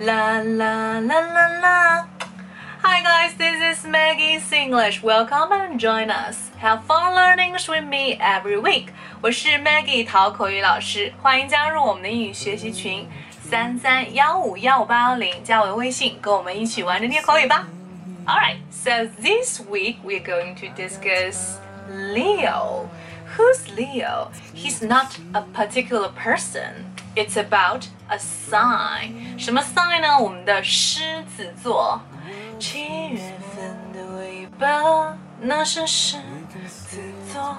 La la la la la. Hi guys, this is Maggie's English. Welcome and join us. Have fun learning with me every week. 我是 Maggie 淘口语老师，欢迎加入我们的英语学习群三三幺五幺五八幺零，加我的微信，跟我们一起玩着练口语吧。Alright, so this week we're going to discuss Leo. Who's Leo? He's not a particular person. It's about a sign. 什么 sign 呢？我们的狮子座。七月份的尾巴，那是狮子座。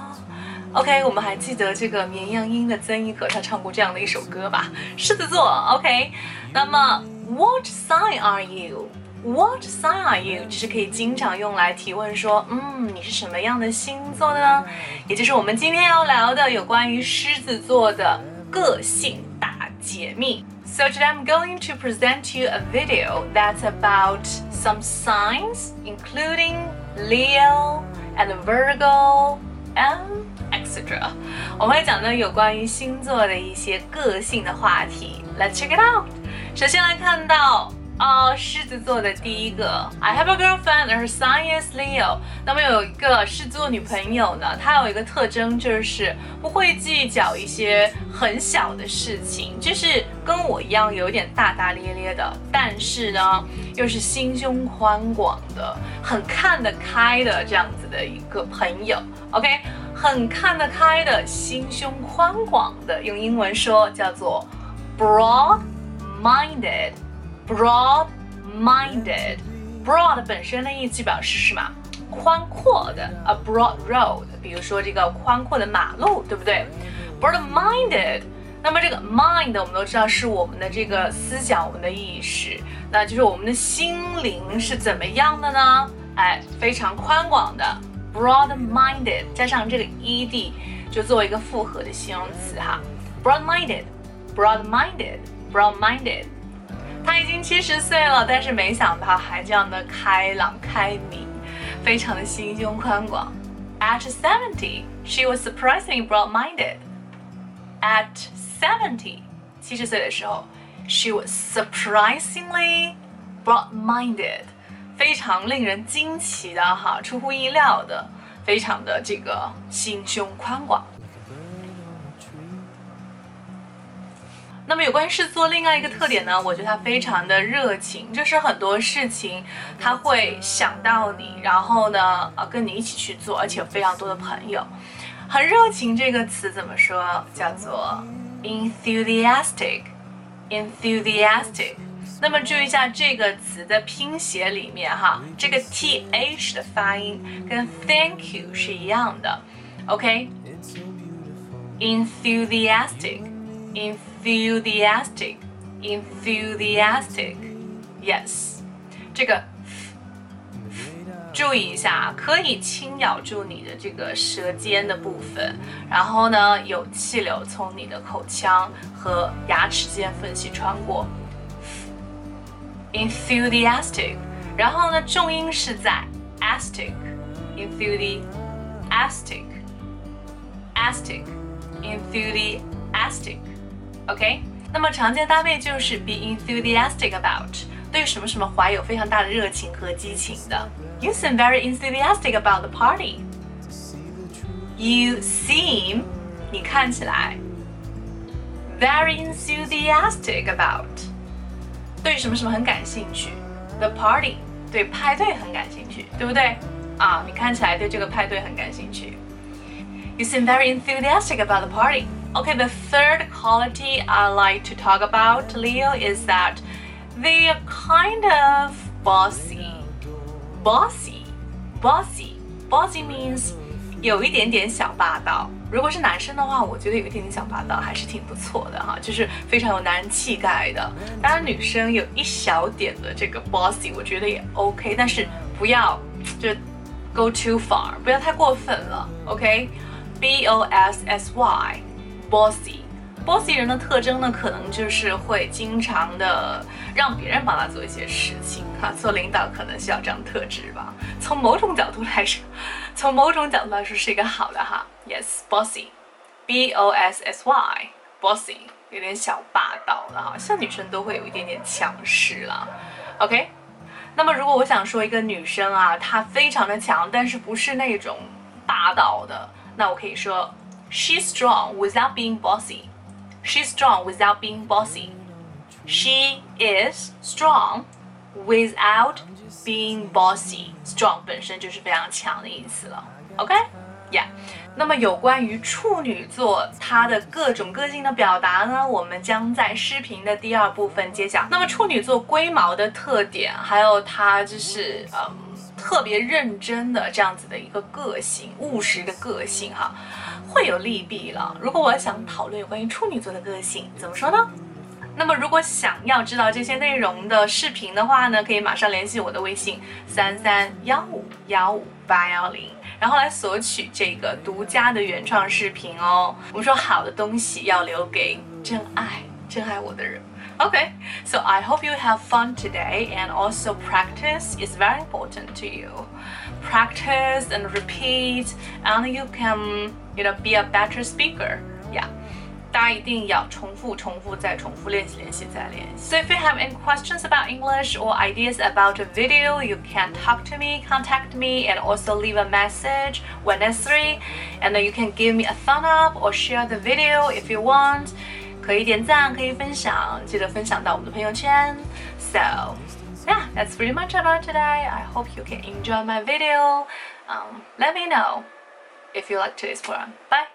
OK，我们还记得这个绵羊音的曾轶可，她唱过这样的一首歌吧？狮子座。OK，那么 What sign are you? What sign are you？这是可以经常用来提问说，嗯，你是什么样的星座的呢？也就是我们今天要聊的有关于狮子座的个性解密。So today I'm going to present you a video that's about some signs, including Leo and Virgo and etc. 我们会讲的有关于星座的一些个性的话题。Let's check it out. 首先来看到。 哦，狮子座的第一个，I have a girlfriend, her sign is Leo。那么有一个狮子座女朋友呢，她有一个特征就是不会计较一些很小的事情，就是跟我一样有点大大咧咧的，但是呢又是心胸宽广的，很看得开的这样子的一个朋友。OK，很看得开的，心胸宽广的，用英文说叫做 broad-minded。Broad-minded，broad 本身的意思表示什么？宽阔的，a broad road。比如说这个宽阔的马路，对不对？Broad-minded，那么这个 mind 我们都知道是我们的这个思想，我们的意识，那就是我们的心灵是怎么样的呢？哎，非常宽广的，broad-minded 加上这个 ed 就作为一个复合的形容词哈，broad-minded，broad-minded，broad-minded。他已经七十岁了，但是没想到还这样的开朗开明，非常的心胸宽广。At seventy, she was surprisingly broad-minded. At seventy，七十岁的时候，she was surprisingly broad-minded，非常令人惊奇的哈，出乎意料的，非常的这个心胸宽广。那么有关狮子座另外一个特点呢，我觉得他非常的热情，就是很多事情他会想到你，然后呢，呃，跟你一起去做，而且有非常多的朋友。很热情这个词怎么说？叫做 enthusiastic，enthusiastic。那么注意一下这个词的拼写里面哈，这个 th 的发音跟 thank you 是一样的 OK。enthusiastic。enth。enthusiastic, enthusiastic, yes，这个注意一下，可以轻咬住你的这个舌尖的部分，然后呢，有气流从你的口腔和牙齿间缝隙穿过。enthusiastic，然后呢，重音是在 astic，enthusiastic，astic，enthusiastic。 OK，那么常见搭配就是 be enthusiastic about，对什么什么怀有非常大的热情和激情的。You seem very enthusiastic about the party. You seem，你看起来 very enthusiastic about，对什么什么很感兴趣。The party，对派对很感兴趣，对不对？啊，你看起来对这个派对很感兴趣。You seem very enthusiastic about the party. Okay, the third quality I like to talk about Leo is that they are kind of bossy. Bossy, bossy, bossy means 有一点点小霸道。如果是男生的话，我觉得有一点点小霸道还是挺不错的哈，就是非常有男人气概的。当然，女生有一小点的这个 bossy，我觉得也 OK，但是不要就 go too far，不要太过分了。OK，B O S S Y。 Bossy，bossy 人的特征呢，可能就是会经常的让别人帮他做一些事情哈。做领导可能需要这样特质吧。从某种角度来说，从某种角度来说是一个好的哈。Yes，bossy，b o s s y，bossy 有点小霸道了哈，像女生都会有一点点强势啦。OK，那么如果我想说一个女生啊，她非常的强，但是不是那种霸道的，那我可以说 she's strong without being bossy。She's strong without being bossy. She is strong without being bossy. Strong 本身就是非常强的意思了。OK，Yeah。那么有关于处女座它的各种个性的表达呢，我们将在视频的第二部分揭晓。那么处女座龟毛的特点，还有它就是嗯特别认真的这样子的一个个性，务实的个性哈，会有利弊了。如果我想讨论有关于处女座的个性，怎么说呢？那么，如果想要知道这些内容的视频的话呢，可以马上联系我的微信三三幺五幺五八幺零，然后来索取这个独家的原创视频哦。我们说好的东西要留给真爱、真爱我的人。Okay, so I hope you have fun today and also practice is very important to you. Practice and repeat and you can, you know, be a better speaker. Yeah. 大家一定要重复、重复再重复练习、练习再练习。So if you have any questions about English or ideas about a video, you can talk to me, contact me, and also leave a message when necessary. And then you can give me a thumb up or share the video if you want. 可以点赞，可以分享，记得分享到我们的朋友圈。So yeah, that's pretty much about today. I hope you can enjoy my video. Um, let me know if you like today's program. Bye.